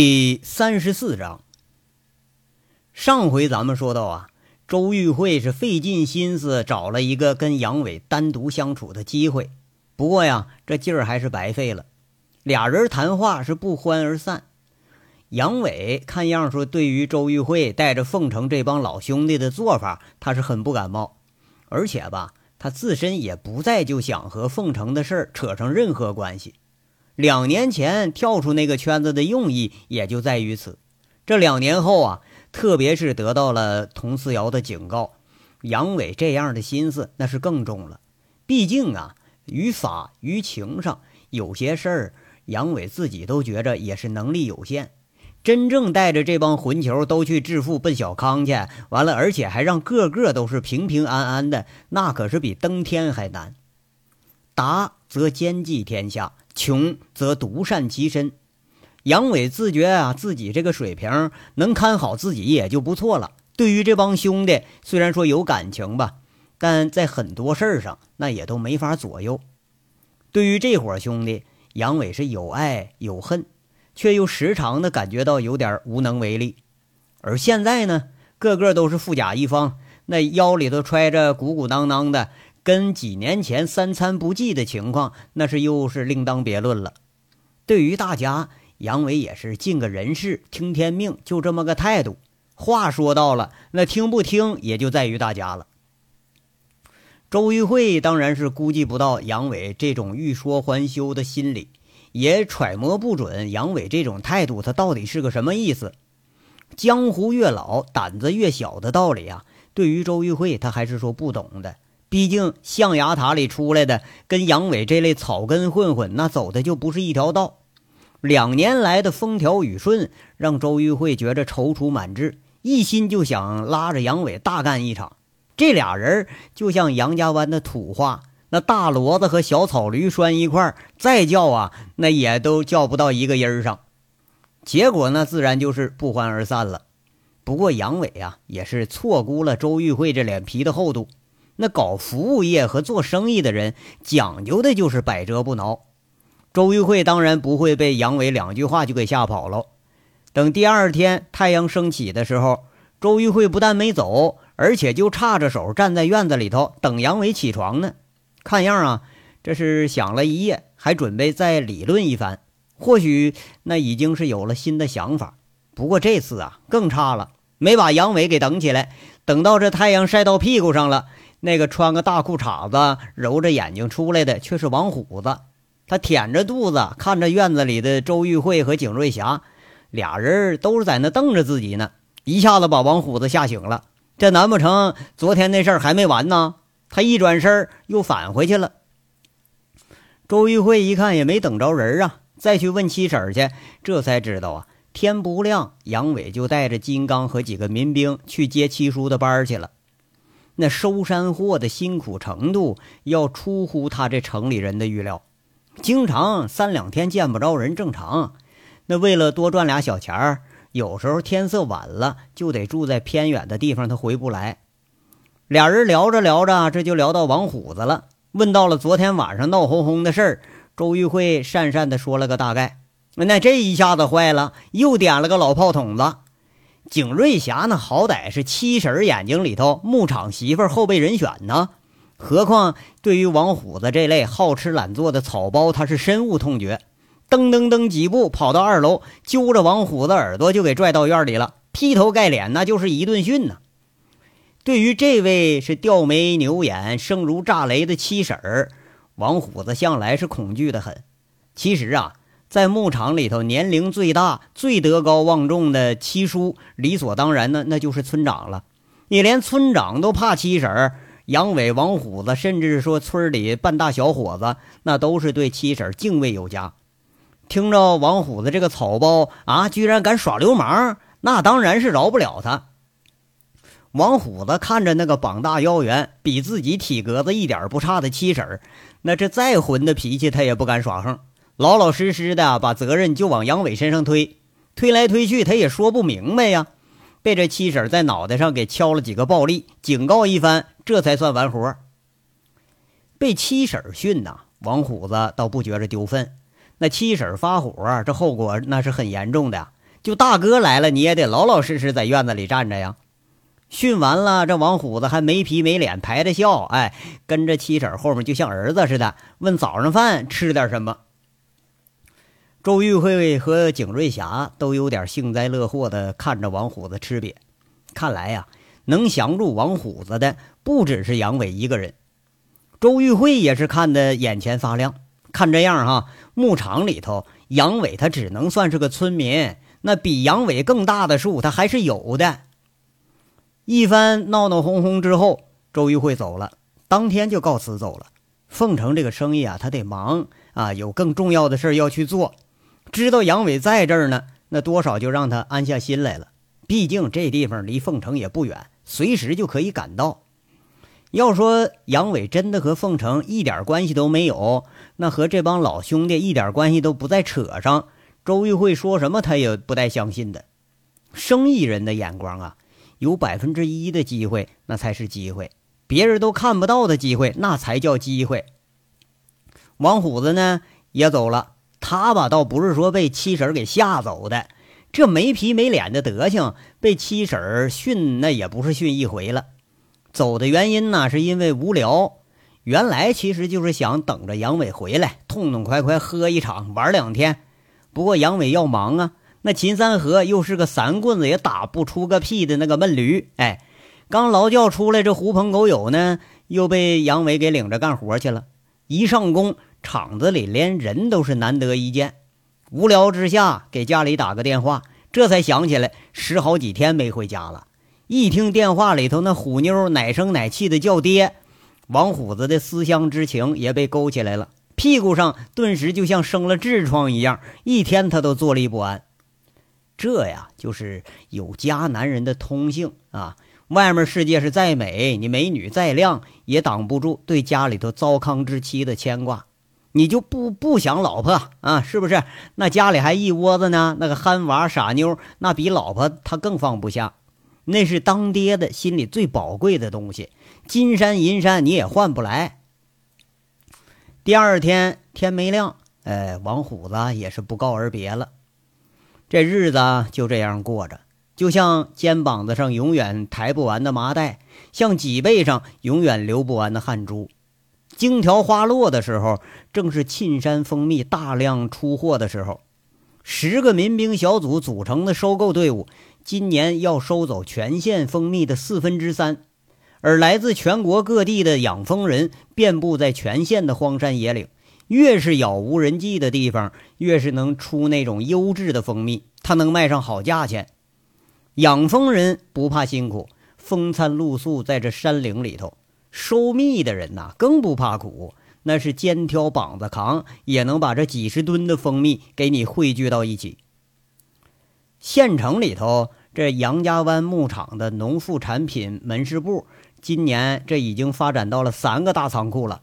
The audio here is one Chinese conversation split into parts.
第三十四章。上回咱们说到啊，周玉慧是费尽心思找了一个跟杨伟单独相处的机会，不过呀，这劲儿还是白费了。俩人谈话是不欢而散。杨伟看样说，对于周玉慧带着凤城这帮老兄弟的做法，他是很不感冒，而且吧，他自身也不再就想和凤城的事儿扯上任何关系。两年前跳出那个圈子的用意也就在于此。这两年后啊，特别是得到了佟思瑶的警告，杨伟这样的心思那是更重了。毕竟啊，于法于情上有些事儿，杨伟自己都觉着也是能力有限。真正带着这帮混球都去致富奔小康去，完了，而且还让个个都是平平安安的，那可是比登天还难。达则兼济天下。穷则独善其身，杨伟自觉啊，自己这个水平能看好自己也就不错了。对于这帮兄弟，虽然说有感情吧，但在很多事儿上那也都没法左右。对于这伙兄弟，杨伟是有爱有恨，却又时常的感觉到有点无能为力。而现在呢，个个都是富甲一方，那腰里头揣着鼓鼓囊囊的。跟几年前三餐不济的情况，那是又是另当别论了。对于大家，杨伟也是尽个人事，听天命，就这么个态度。话说到了，那听不听也就在于大家了。周玉慧当然是估计不到杨伟这种欲说还休的心理，也揣摩不准杨伟这种态度他到底是个什么意思。江湖越老，胆子越小的道理啊，对于周玉慧他还是说不懂的。毕竟象牙塔里出来的跟杨伟这类草根混混，那走的就不是一条道。两年来的风调雨顺，让周玉慧觉着踌躇满志，一心就想拉着杨伟大干一场。这俩人就像杨家湾的土话，那大骡子和小草驴拴一块再叫啊，那也都叫不到一个音儿上。结果呢，自然就是不欢而散了。不过杨伟啊，也是错估了周玉慧这脸皮的厚度。那搞服务业和做生意的人讲究的就是百折不挠。周玉慧当然不会被杨伟两句话就给吓跑了。等第二天太阳升起的时候，周玉慧不但没走，而且就叉着手站在院子里头等杨伟起床呢。看样啊，这是想了一夜，还准备再理论一番。或许那已经是有了新的想法。不过这次啊更差了，没把杨伟给等起来。等到这太阳晒到屁股上了。那个穿个大裤衩子、揉着眼睛出来的，却是王虎子。他舔着肚子看着院子里的周玉慧和景瑞霞，俩人都是在那瞪着自己呢。一下子把王虎子吓醒了。这难不成昨天那事儿还没完呢？他一转身又返回去了。周玉慧一看也没等着人啊，再去问七婶去，这才知道啊，天不亮，杨伟就带着金刚和几个民兵去接七叔的班去了。那收山货的辛苦程度要出乎他这城里人的预料，经常三两天见不着人正常。那为了多赚俩小钱儿，有时候天色晚了就得住在偏远的地方，他回不来。俩人聊着聊着，这就聊到王虎子了，问到了昨天晚上闹哄哄的事儿。周玉慧讪讪地说了个大概，那这一下子坏了，又点了个老炮筒子。景瑞霞那好歹是七婶眼睛里头牧场媳妇后备人选呢，何况对于王虎子这类好吃懒做的草包，他是深恶痛绝。噔噔噔几步跑到二楼，揪着王虎子耳朵就给拽到院里了，劈头盖脸那就是一顿训呢。对于这位是吊眉牛眼、声如炸雷的七婶儿，王虎子向来是恐惧的很。其实啊。在牧场里头，年龄最大、最德高望重的七叔，理所当然的那就是村长了。你连村长都怕七婶儿，杨伟、王虎子，甚至说村里半大小伙子，那都是对七婶敬畏有加。听着王虎子这个草包啊，居然敢耍流氓，那当然是饶不了他。王虎子看着那个膀大腰圆、比自己体格子一点不差的七婶儿，那这再混的脾气，他也不敢耍横。老老实实的把责任就往杨伟身上推，推来推去他也说不明白呀，被这七婶在脑袋上给敲了几个暴力，警告一番，这才算完活。被七婶训呐，王虎子倒不觉着丢份。那七婶发火，这后果那是很严重的，就大哥来了，你也得老老实实在院子里站着呀。训完了，这王虎子还没皮没脸排着笑，哎，跟着七婶后面就像儿子似的，问早上饭吃点什么。周玉慧和景瑞霞都有点幸灾乐祸的看着王虎子吃瘪。看来呀，能降住王虎子的不只是杨伟一个人。周玉慧也是看得眼前发亮。看这样哈，牧场里头杨伟他只能算是个村民，那比杨伟更大的树他还是有的。一番闹闹哄哄之后，周玉慧走了，当天就告辞走了。凤城这个生意啊，他得忙啊，有更重要的事要去做。知道杨伟在这儿呢，那多少就让他安下心来了。毕竟这地方离凤城也不远，随时就可以赶到。要说杨伟真的和凤城一点关系都没有，那和这帮老兄弟一点关系都不再扯上，周玉慧说什么他也不带相信的。生意人的眼光啊。有百分之一的机会，那才是机会；别人都看不到的机会，那才叫机会。王虎子呢也走了，他吧倒不是说被七婶给吓走的，这没皮没脸的德行，被七婶训那也不是训一回了。走的原因呢，是因为无聊。原来其实就是想等着杨伟回来，痛痛快快喝一场，玩两天。不过杨伟要忙啊。那秦三河又是个三棍子也打不出个屁的那个闷驴，哎，刚劳教出来，这狐朋狗友呢又被杨伟给领着干活去了。一上工，厂子里连人都是难得一见。无聊之下，给家里打个电话，这才想起来十好几天没回家了。一听电话里头那虎妞奶声奶气的叫爹，王虎子的思乡之情也被勾起来了，屁股上顿时就像生了痔疮一样，一天他都坐立不安。这呀，就是有家男人的通性啊！外面世界是再美，你美女再靓，也挡不住对家里头糟糠之妻的牵挂。你就不不想老婆啊？是不是？那家里还一窝子呢，那个憨娃傻妞，那比老婆他更放不下。那是当爹的心里最宝贵的东西，金山银山你也换不来。第二天天没亮，哎，王虎子也是不告而别了。这日子就这样过着，就像肩膀子上永远抬不完的麻袋，像脊背上永远流不完的汗珠。荆条花落的时候，正是沁山蜂蜜大量出货的时候。十个民兵小组组成的收购队伍，今年要收走全县蜂蜜的四分之三。而来自全国各地的养蜂人遍布在全县的荒山野岭。越是杳无人迹的地方，越是能出那种优质的蜂蜜，它能卖上好价钱。养蜂人不怕辛苦，风餐露宿在这山岭里头；收蜜的人呐，更不怕苦，那是肩挑膀子扛，也能把这几十吨的蜂蜜给你汇聚到一起。县城里头，这杨家湾牧场的农副产品门市部，今年这已经发展到了三个大仓库了。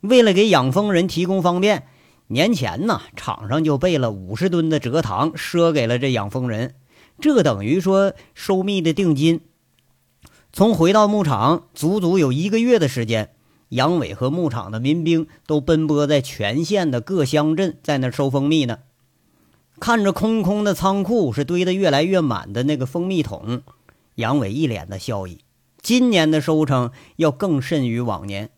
为了给养蜂人提供方便，年前呢，厂上就备了五十吨的蔗糖，赊给了这养蜂人。这等于说收蜜的定金。从回到牧场，足足有一个月的时间，杨伟和牧场的民兵都奔波在全县的各乡镇，在那收蜂蜜呢。看着空空的仓库，是堆得越来越满的那个蜂蜜桶，杨伟一脸的笑意。今年的收成要更甚于往年。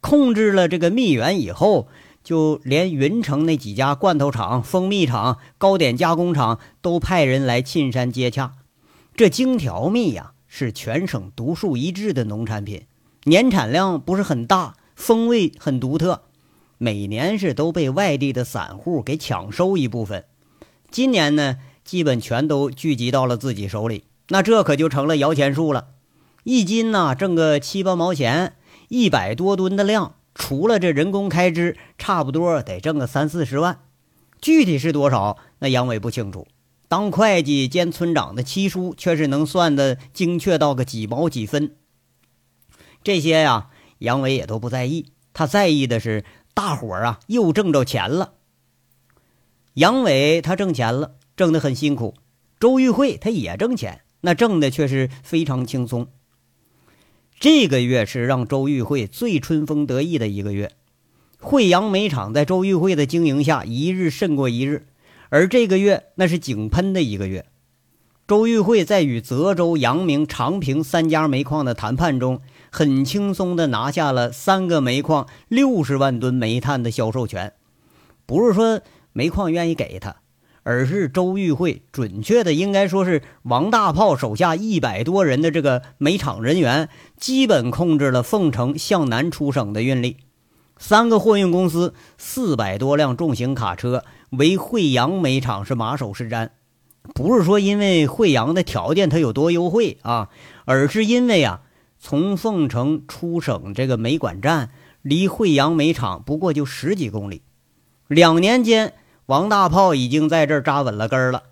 控制了这个蜜源以后，就连云城那几家罐头厂、蜂蜜厂、糕点加工厂都派人来沁山接洽。这荆条蜜呀，是全省独树一帜的农产品，年产量不是很大，风味很独特，每年是都被外地的散户给抢收一部分。今年呢，基本全都聚集到了自己手里，那这可就成了摇钱树了，一斤呢挣个七八毛钱。一百多吨的量，除了这人工开支，差不多得挣个三四十万。具体是多少，那杨伟不清楚。当会计兼村长的七叔却是能算的精确到个几毛几分。这些呀，杨伟也都不在意，他在意的是大伙儿啊又挣着钱了。杨伟他挣钱了，挣得很辛苦。周玉慧他也挣钱，那挣的却是非常轻松。这个月是让周玉慧最春风得意的一个月，惠阳煤厂在周玉慧的经营下一日胜过一日，而这个月那是井喷的一个月，周玉慧在与泽州、阳明、长平三家煤矿的谈判中，很轻松地拿下了三个煤矿六十万吨煤炭的销售权。不是说煤矿愿意给他，而是周玉慧，准确的应该说是王大炮手下一百多人的这个煤厂人员，基本控制了凤城向南出省的运力。三个货运公司，四百多辆重型卡车，为惠阳煤厂是马首是瞻。不是说因为惠阳的条件它有多优惠啊，而是因为啊，从凤城出省这个煤管站离惠阳煤厂不过就十几公里，两年间，王大炮已经在这儿扎稳了根了。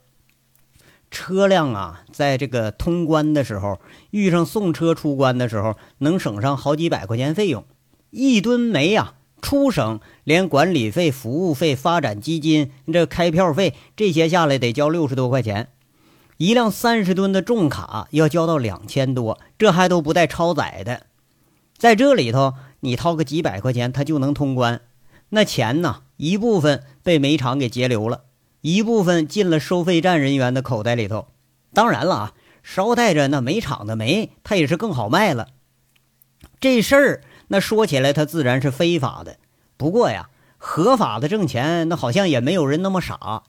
车辆啊，在这个通关的时候，遇上送车出关的时候，能省上好几百块钱费用。一吨煤呀。出省连管理费、服务费、发展基金、这开票费这些下来得交六十多块钱，一辆三十吨的重卡要交到两千多，这还都不带超载的。在这里头，你掏个几百块钱，它就能通关。那钱呢，一部分被煤厂给截留了，一部分进了收费站人员的口袋里头。当然了啊，捎带着那煤厂的煤，它也是更好卖了。这事儿。那说起来，他自然是非法的。不过呀，合法的挣钱，那好像也没有人那么傻。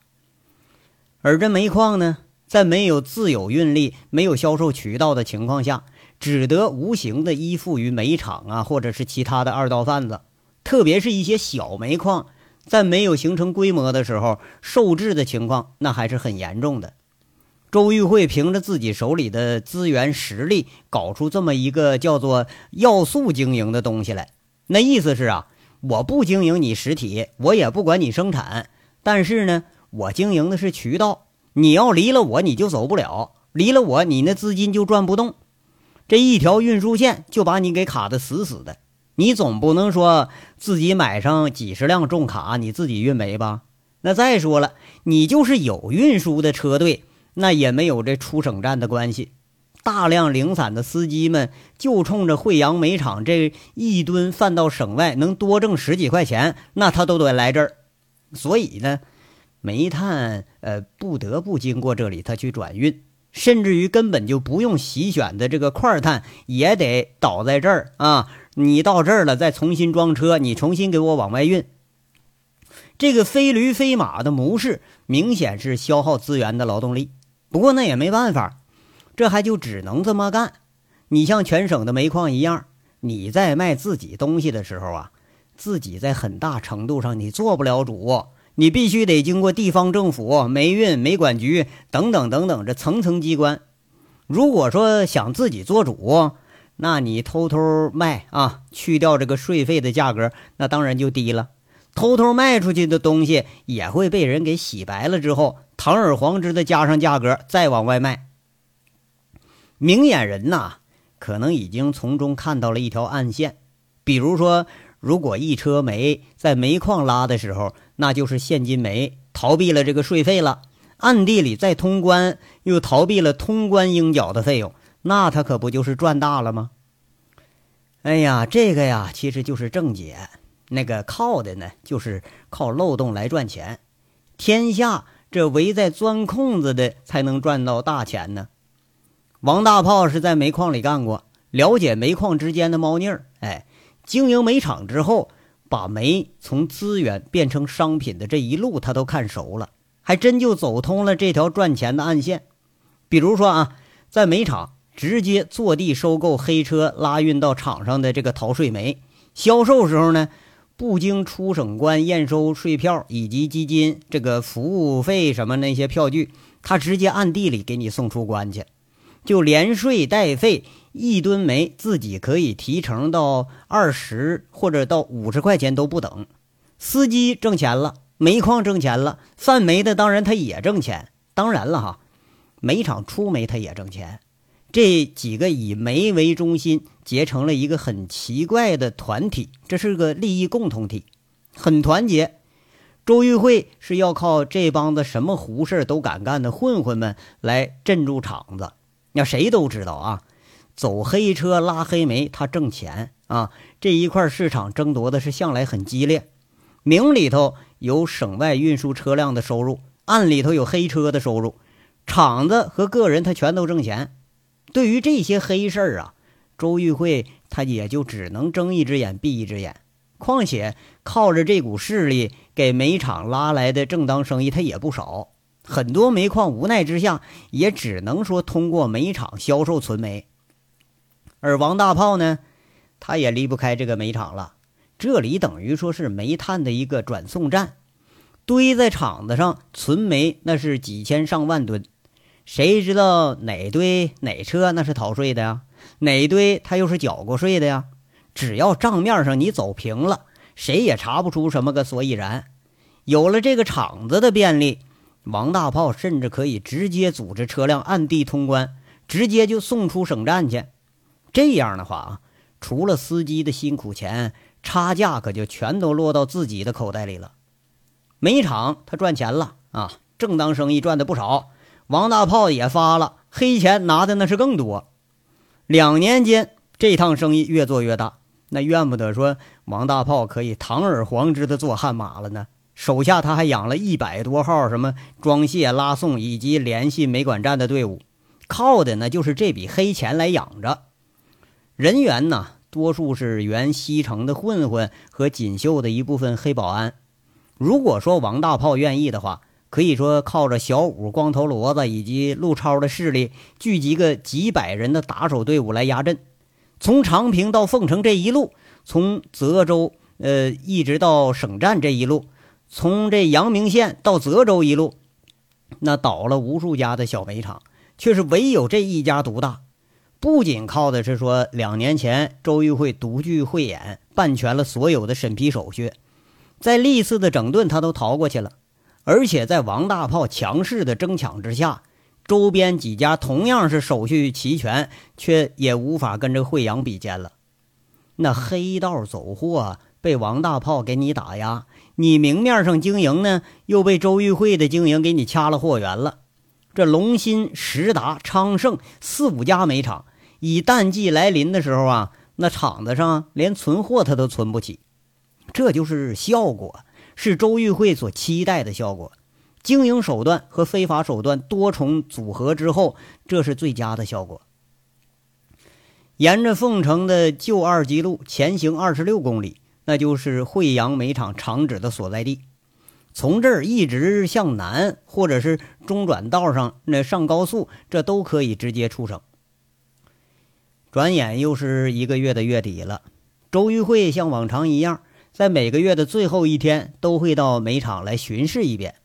而这煤矿呢，在没有自有运力、没有销售渠道的情况下，只得无形的依附于煤厂啊，或者是其他的二道贩子。特别是一些小煤矿，在没有形成规模的时候，受制的情况那还是很严重的。周玉慧凭着自己手里的资源实力，搞出这么一个叫做“要素经营”的东西来。那意思是啊，我不经营你实体，我也不管你生产，但是呢，我经营的是渠道。你要离了我，你就走不了；离了我，你那资金就转不动。这一条运输线就把你给卡得死死的。你总不能说自己买上几十辆重卡，你自己运煤吧？那再说了，你就是有运输的车队。那也没有这出省站的关系，大量零散的司机们就冲着惠阳煤厂这一吨贩到省外能多挣十几块钱，那他都得来这儿。所以呢，煤炭呃不得不经过这里，他去转运，甚至于根本就不用洗选的这个块炭也得倒在这儿啊。你到这儿了，再重新装车，你重新给我往外运。这个非驴非马的模式，明显是消耗资源的劳动力。不过那也没办法，这还就只能这么干。你像全省的煤矿一样，你在卖自己东西的时候啊，自己在很大程度上你做不了主，你必须得经过地方政府、煤运、煤管局等等等等这层层机关。如果说想自己做主，那你偷偷卖啊，去掉这个税费的价格，那当然就低了。偷偷卖出去的东西也会被人给洗白了之后。堂而皇之的加上价格，再往外卖。明眼人呐，可能已经从中看到了一条暗线。比如说，如果一车煤在煤矿拉的时候，那就是现金煤，逃避了这个税费了；暗地里再通关，又逃避了通关应缴的费用，那他可不就是赚大了吗？哎呀，这个呀，其实就是正解。那个靠的呢，就是靠漏洞来赚钱。天下。这围在钻空子的才能赚到大钱呢。王大炮是在煤矿里干过，了解煤矿之间的猫腻儿。哎，经营煤厂之后，把煤从资源变成商品的这一路他都看熟了，还真就走通了这条赚钱的暗线。比如说啊，在煤厂直接坐地收购黑车拉运到厂上的这个逃税煤，销售时候呢。不经出省关验收税票以及基金这个服务费什么那些票据，他直接暗地里给你送出关去，就连税带费，一吨煤自己可以提成到二十或者到五十块钱都不等。司机挣钱了，煤矿挣钱了，贩煤的当然他也挣钱。当然了哈，煤厂出煤他也挣钱。这几个以煤为中心结成了一个很奇怪的团体，这是个利益共同体，很团结。周玉慧是要靠这帮子什么胡事都敢干的混混们来镇住场子。那谁都知道啊，走黑车拉黑煤，他挣钱啊。这一块市场争夺的是向来很激烈，明里头有省外运输车辆的收入，暗里头有黑车的收入。厂子和个人他全都挣钱。对于这些黑事儿啊，周玉慧他也就只能睁一只眼闭一只眼。况且靠着这股势力给煤厂拉来的正当生意，他也不少。很多煤矿无奈之下，也只能说通过煤厂销售存煤。而王大炮呢，他也离不开这个煤厂了。这里等于说是煤炭的一个转送站，堆在厂子上存煤，那是几千上万吨。谁知道哪堆哪车那是逃税的呀？哪堆他又是缴过税的呀？只要账面上你走平了，谁也查不出什么个所以然。有了这个厂子的便利，王大炮甚至可以直接组织车辆暗地通关，直接就送出省站去。这样的话啊，除了司机的辛苦钱。差价可就全都落到自己的口袋里了。煤厂他赚钱了啊，正当生意赚的不少。王大炮也发了黑钱，拿的那是更多。两年间，这趟生意越做越大，那怨不得说王大炮可以堂而皇之的做悍马了呢。手下他还养了一百多号什么装卸、拉送以及联系煤管站的队伍，靠的呢就是这笔黑钱来养着人员呢。多数是原西城的混混和锦绣的一部分黑保安。如果说王大炮愿意的话，可以说靠着小五、光头骡子以及陆超的势力，聚集个几百人的打手队伍来压阵。从长平到凤城这一路，从泽州呃一直到省站这一路，从这阳明县到泽州一路，那倒了无数家的小煤厂，却是唯有这一家独大。不仅靠的是说两年前周玉慧独具慧眼，办全了所有的审批手续，在历次的整顿他都逃过去了，而且在王大炮强势的争抢之下，周边几家同样是手续齐全，却也无法跟这惠阳比肩了。那黑道走货被王大炮给你打压，你明面上经营呢，又被周玉慧的经营给你掐了货源了。这龙鑫、实达、昌盛四五家煤厂。以淡季来临的时候啊，那厂子上连存货他都存不起，这就是效果，是周玉慧所期待的效果。经营手段和非法手段多重组合之后，这是最佳的效果。沿着凤城的旧二级路前行二十六公里，那就是惠阳煤厂厂址的所在地。从这儿一直向南，或者是中转道上那上高速，这都可以直接出省。转眼又是一个月的月底了，周玉慧像往常一样，在每个月的最后一天都会到煤场来巡视一遍。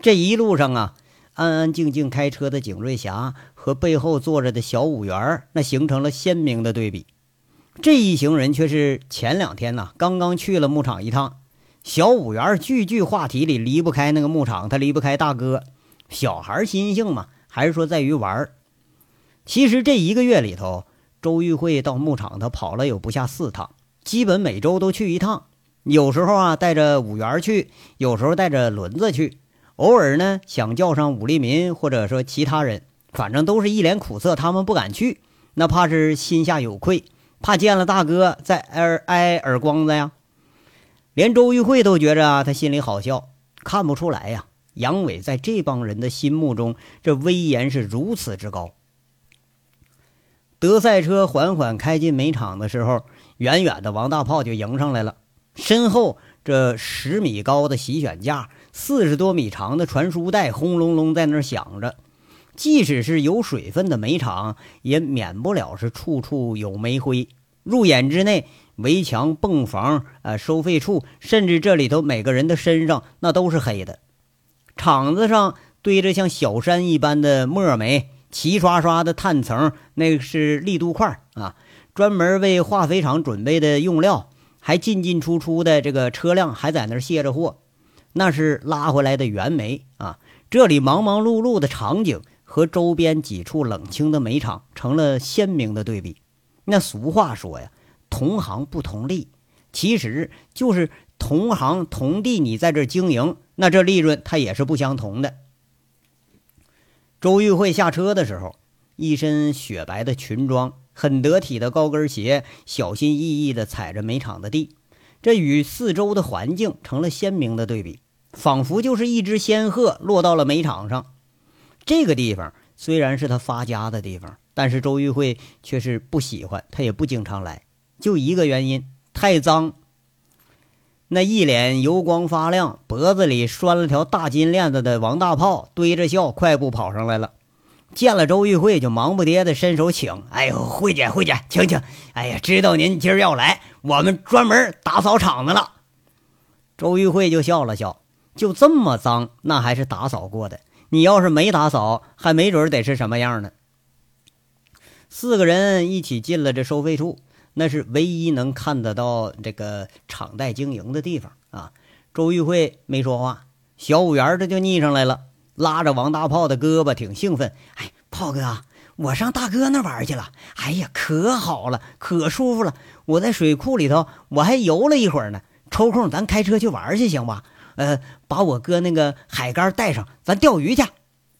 这一路上啊，安安静静开车的景瑞霞和背后坐着的小五元那形成了鲜明的对比。这一行人却是前两天呢刚刚去了牧场一趟。小五元句句话题里离不开那个牧场，他离不开大哥。小孩心性嘛，还是说在于玩其实这一个月里头。周玉慧到牧场，他跑了有不下四趟，基本每周都去一趟。有时候啊，带着五元去；有时候带着轮子去；偶尔呢，想叫上武立民或者说其他人，反正都是一脸苦涩，他们不敢去，那怕是心下有愧，怕见了大哥再挨挨耳光子呀。连周玉慧都觉着啊，他心里好笑，看不出来呀。杨伟在这帮人的心目中，这威严是如此之高。德赛车缓缓开进煤场的时候，远远的王大炮就迎上来了。身后这十米高的洗选架，四十多米长的传输带，轰隆隆在那儿响着。即使是有水分的煤场，也免不了是处处有煤灰。入眼之内，围墙、泵房、呃收费处，甚至这里头每个人的身上，那都是黑的。场子上堆着像小山一般的墨煤。齐刷刷的碳层，那是力度块啊，专门为化肥厂准备的用料，还进进出出的这个车辆还在那儿卸着货，那是拉回来的原煤啊。这里忙忙碌碌的场景和周边几处冷清的煤厂成了鲜明的对比。那俗话说呀，同行不同利，其实就是同行同地，你在这经营，那这利润它也是不相同的。周玉慧下车的时候，一身雪白的裙装，很得体的高跟鞋，小心翼翼地踩着煤场的地，这与四周的环境成了鲜明的对比，仿佛就是一只仙鹤落到了煤场上。这个地方虽然是他发家的地方，但是周玉慧却是不喜欢，他也不经常来，就一个原因：太脏。那一脸油光发亮、脖子里拴了条大金链子的王大炮，堆着笑快步跑上来了。见了周玉慧，就忙不迭的伸手请：“哎呦，慧姐，慧姐，请请！哎呀，知道您今儿要来，我们专门打扫场子了。”周玉慧就笑了笑：“就这么脏，那还是打扫过的。你要是没打扫，还没准得是什么样呢。”四个人一起进了这收费处。那是唯一能看得到这个场带经营的地方啊！周玉慧没说话，小五元这就腻上来了，拉着王大炮的胳膊，挺兴奋。哎，炮哥，我上大哥那玩去了。哎呀，可好了，可舒服了。我在水库里头，我还游了一会儿呢。抽空咱开车去玩去，行吧？呃，把我哥那个海竿带上，咱钓鱼去。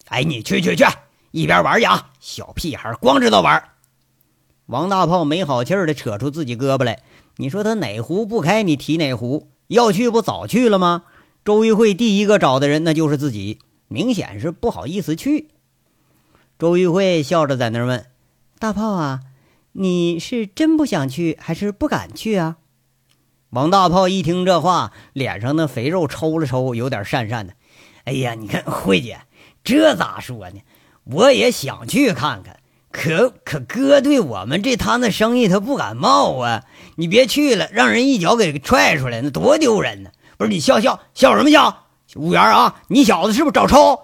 哎，你去去去，一边玩去啊！小屁孩光知道玩。王大炮没好气儿的扯出自己胳膊来，你说他哪壶不开，你提哪壶？要去不早去了吗？周玉慧第一个找的人那就是自己，明显是不好意思去。周玉慧笑着在那儿问：“大炮啊，你是真不想去，还是不敢去啊？”王大炮一听这话，脸上那肥肉抽了抽，有点讪讪的。哎呀，你看慧姐，这咋说呢？我也想去看看。可可哥对我们这摊子生意他不感冒啊！你别去了，让人一脚给踹出来，那多丢人呢！不是你笑笑笑什么笑？五元啊，你小子是不是找抽？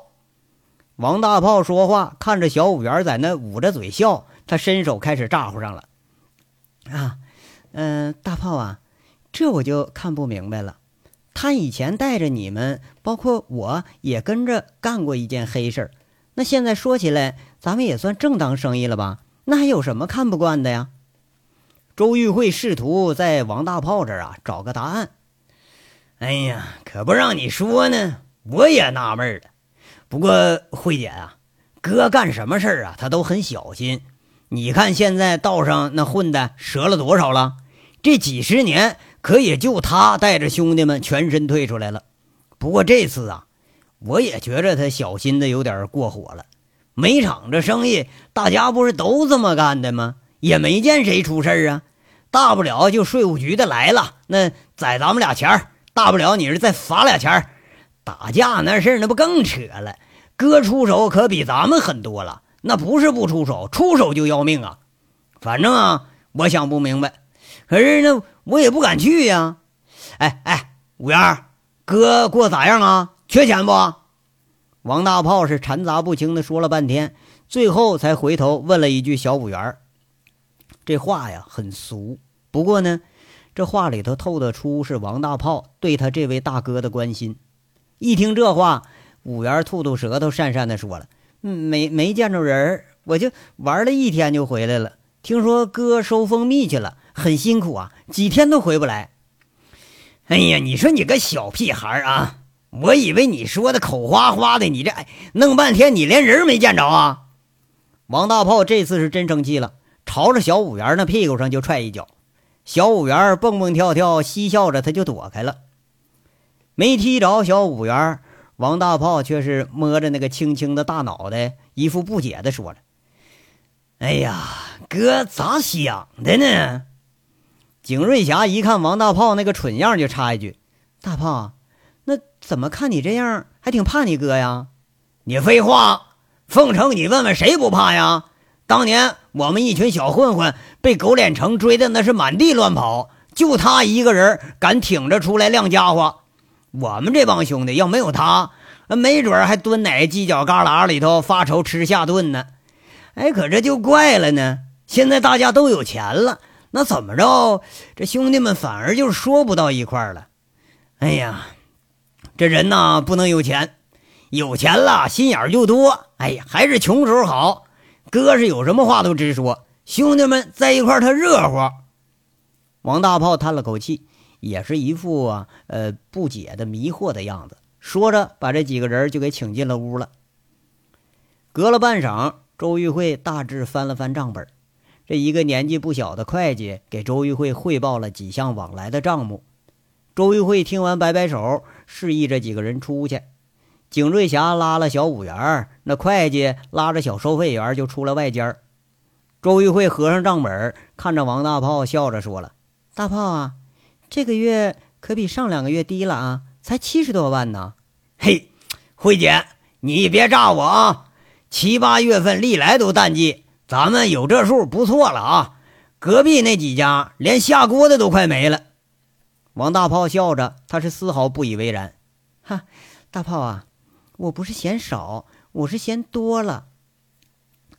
王大炮说话，看着小五元在那捂着嘴笑，他伸手开始咋呼上了。啊，嗯，大炮啊，这我就看不明白了。他以前带着你们，包括我也跟着干过一件黑事儿。那现在说起来，咱们也算正当生意了吧？那还有什么看不惯的呀？周玉慧试图在王大炮这儿啊找个答案。哎呀，可不让你说呢，我也纳闷了。不过慧姐啊，哥干什么事儿啊，他都很小心。你看现在道上那混的折了多少了？这几十年可也就他带着兄弟们全身退出来了。不过这次啊。我也觉着他小心的有点过火了。煤场这生意，大家不是都这么干的吗？也没见谁出事儿啊。大不了就税务局的来了，那宰咱们俩钱儿；大不了你是再罚俩钱儿。打架那事儿那不更扯了？哥出手可比咱们狠多了，那不是不出手，出手就要命啊。反正啊，我想不明白，可是呢，我也不敢去呀。哎哎，五元，哥过咋样啊？缺钱不？王大炮是掺杂不清的说了半天，最后才回头问了一句：“小五元这话呀很俗，不过呢，这话里头透得出是王大炮对他这位大哥的关心。一听这话，五元吐吐舌头，讪讪的说了：“没没见着人我就玩了一天就回来了。听说哥收蜂蜜去了，很辛苦啊，几天都回不来。哎呀，你说你个小屁孩啊！”我以为你说的口花花的，你这弄半天你连人没见着啊！王大炮这次是真生气了，朝着小五元那屁股上就踹一脚。小五元蹦蹦跳跳，嬉笑着他就躲开了，没踢着小五元。王大炮却是摸着那个青青的大脑袋，一副不解的说了：“哎呀，哥咋想的呢？”景瑞霞一看王大炮那个蠢样，就插一句：“大炮。”那怎么看你这样，还挺怕你哥呀？你废话，凤城，你问问谁不怕呀？当年我们一群小混混被狗脸城追的那是满地乱跑，就他一个人敢挺着出来亮家伙。我们这帮兄弟要没有他，没准还蹲哪犄角旮旯里头发愁吃下顿呢。哎，可这就怪了呢。现在大家都有钱了，那怎么着？这兄弟们反而就说不到一块了。哎呀！这人呐，不能有钱，有钱了心眼就多。哎呀，还是穷时候好。哥是有什么话都直说，兄弟们在一块儿他热乎。王大炮叹了口气，也是一副啊呃不解的迷惑的样子，说着把这几个人就给请进了屋了。隔了半晌，周玉慧大致翻了翻账本，这一个年纪不小的会计给周玉慧汇报了几项往来的账目。周玉慧听完，摆摆手，示意这几个人出去。景瑞霞拉了小五元，那会计拉着小收费员就出了外间周玉慧合上账本，看着王大炮，笑着说了：“大炮啊，这个月可比上两个月低了啊，才七十多万呢。”嘿，慧姐，你别诈我啊！七八月份历来都淡季，咱们有这数不错了啊。隔壁那几家连下锅的都快没了。王大炮笑着，他是丝毫不以为然。哈，大炮啊！我不是嫌少，我是嫌多了。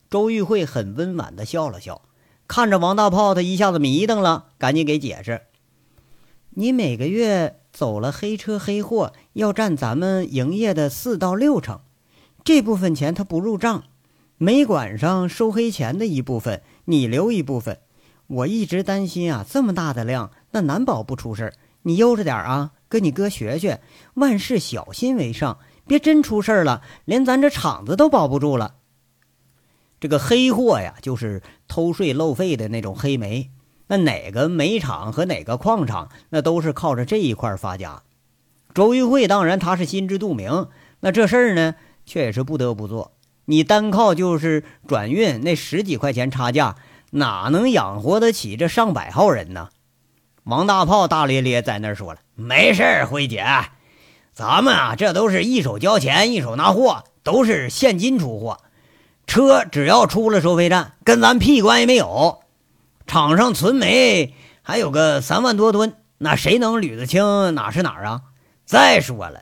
周玉慧很温婉的笑了笑，看着王大炮，他一下子迷瞪了，赶紧给解释：“你每个月走了黑车黑货，要占咱们营业的四到六成，这部分钱他不入账，煤管上收黑钱的一部分，你留一部分。我一直担心啊，这么大的量，那难保不出事你悠着点啊，跟你哥学学，万事小心为上。”别真出事了，连咱这厂子都保不住了。这个黑货呀，就是偷税漏费的那种黑煤。那哪个煤厂和哪个矿场，那都是靠着这一块发家。周玉慧当然他是心知肚明，那这事儿呢，却也是不得不做。你单靠就是转运那十几块钱差价，哪能养活得起这上百号人呢？王大炮大咧咧在那儿说了：“没事儿，慧姐。”咱们啊，这都是一手交钱一手拿货，都是现金出货。车只要出了收费站，跟咱屁关系没有。厂上存煤还有个三万多吨，那谁能捋得清哪是哪儿啊？再说了，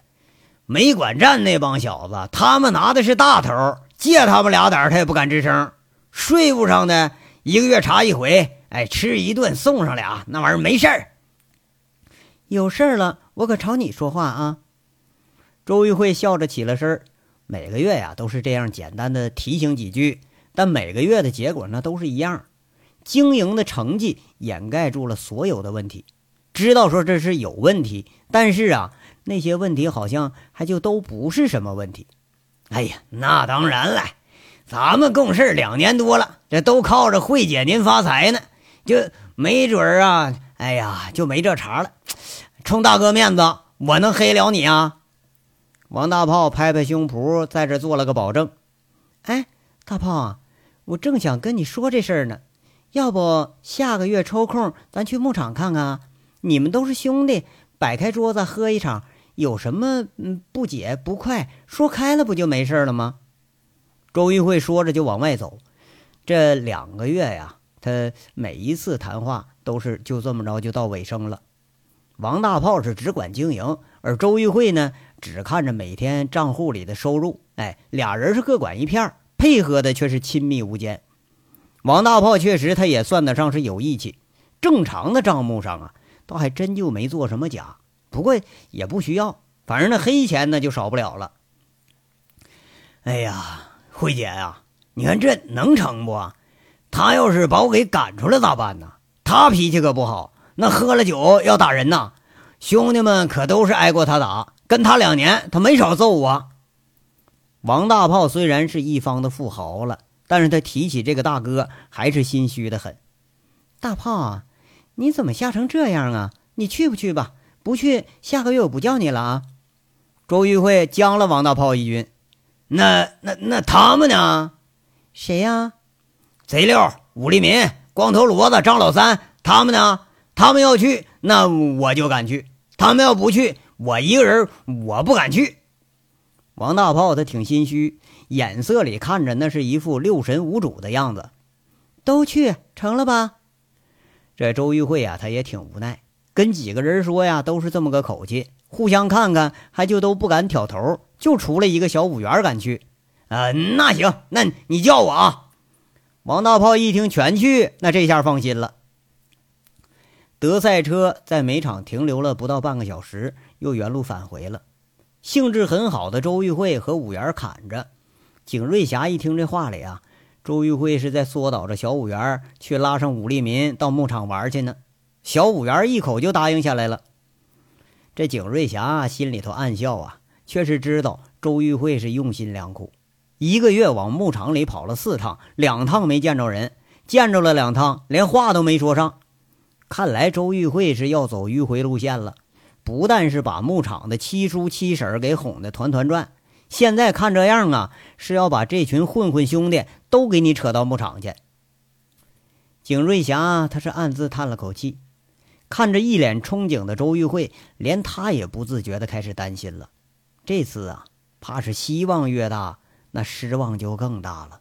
煤管站那帮小子，他们拿的是大头，借他们俩胆他也不敢吱声。税务上的一个月查一回，哎，吃一顿送上俩，那玩意儿没事儿。有事儿了，我可朝你说话啊。周玉慧笑着起了身每个月呀都是这样简单的提醒几句，但每个月的结果呢都是一样，经营的成绩掩盖住了所有的问题。知道说这是有问题，但是啊那些问题好像还就都不是什么问题。哎呀，那当然了，咱们共事两年多了，这都靠着慧姐您发财呢，就没准儿啊，哎呀就没这茬了。冲大哥面子，我能黑了你啊？王大炮拍拍胸脯，在这做了个保证。哎，大炮啊，我正想跟你说这事儿呢，要不下个月抽空咱去牧场看看？你们都是兄弟，摆开桌子喝一场，有什么嗯不解不快，说开了不就没事了吗？周玉慧说着就往外走。这两个月呀，他每一次谈话都是就这么着就到尾声了。王大炮是只管经营，而周玉慧呢？只看着每天账户里的收入，哎，俩人是各管一片配合的却是亲密无间。王大炮确实，他也算得上是有义气。正常的账目上啊，倒还真就没做什么假。不过也不需要，反正那黑钱呢就少不了了。哎呀，慧姐呀，你看这能成不？他要是把我给赶出来咋办呢？他脾气可不好，那喝了酒要打人呐。兄弟们可都是挨过他打。跟他两年，他没少揍我。王大炮虽然是一方的富豪了，但是他提起这个大哥还是心虚的很。大炮啊，你怎么吓成这样啊？你去不去吧？不去，下个月我不叫你了啊！周玉慧将了王大炮一军。那那那他们呢？谁呀？贼六、武立民、光头骡子、张老三，他们呢？他们要去，那我就敢去；他们要不去。我一个人，我不敢去。王大炮他挺心虚，眼色里看着那是一副六神无主的样子。都去成了吧？这周玉慧啊，他也挺无奈，跟几个人说呀，都是这么个口气，互相看看，还就都不敢挑头，就除了一个小五元敢去。呃，那行，那你叫我啊。王大炮一听全去，那这下放心了。德赛车在煤场停留了不到半个小时。又原路返回了，兴致很好的周玉慧和五元砍着。景瑞霞一听这话里啊，周玉慧是在唆导着小五元去拉上武立民到牧场玩去呢。小五元一口就答应下来了。这景瑞霞心里头暗笑啊，却是知道周玉慧是用心良苦。一个月往牧场里跑了四趟，两趟没见着人，见着了两趟，连话都没说上。看来周玉慧是要走迂回路线了。不但是把牧场的七叔七婶给哄得团团转，现在看这样啊，是要把这群混混兄弟都给你扯到牧场去。景瑞霞他是暗自叹了口气，看着一脸憧憬的周玉慧，连他也不自觉的开始担心了。这次啊，怕是希望越大，那失望就更大了。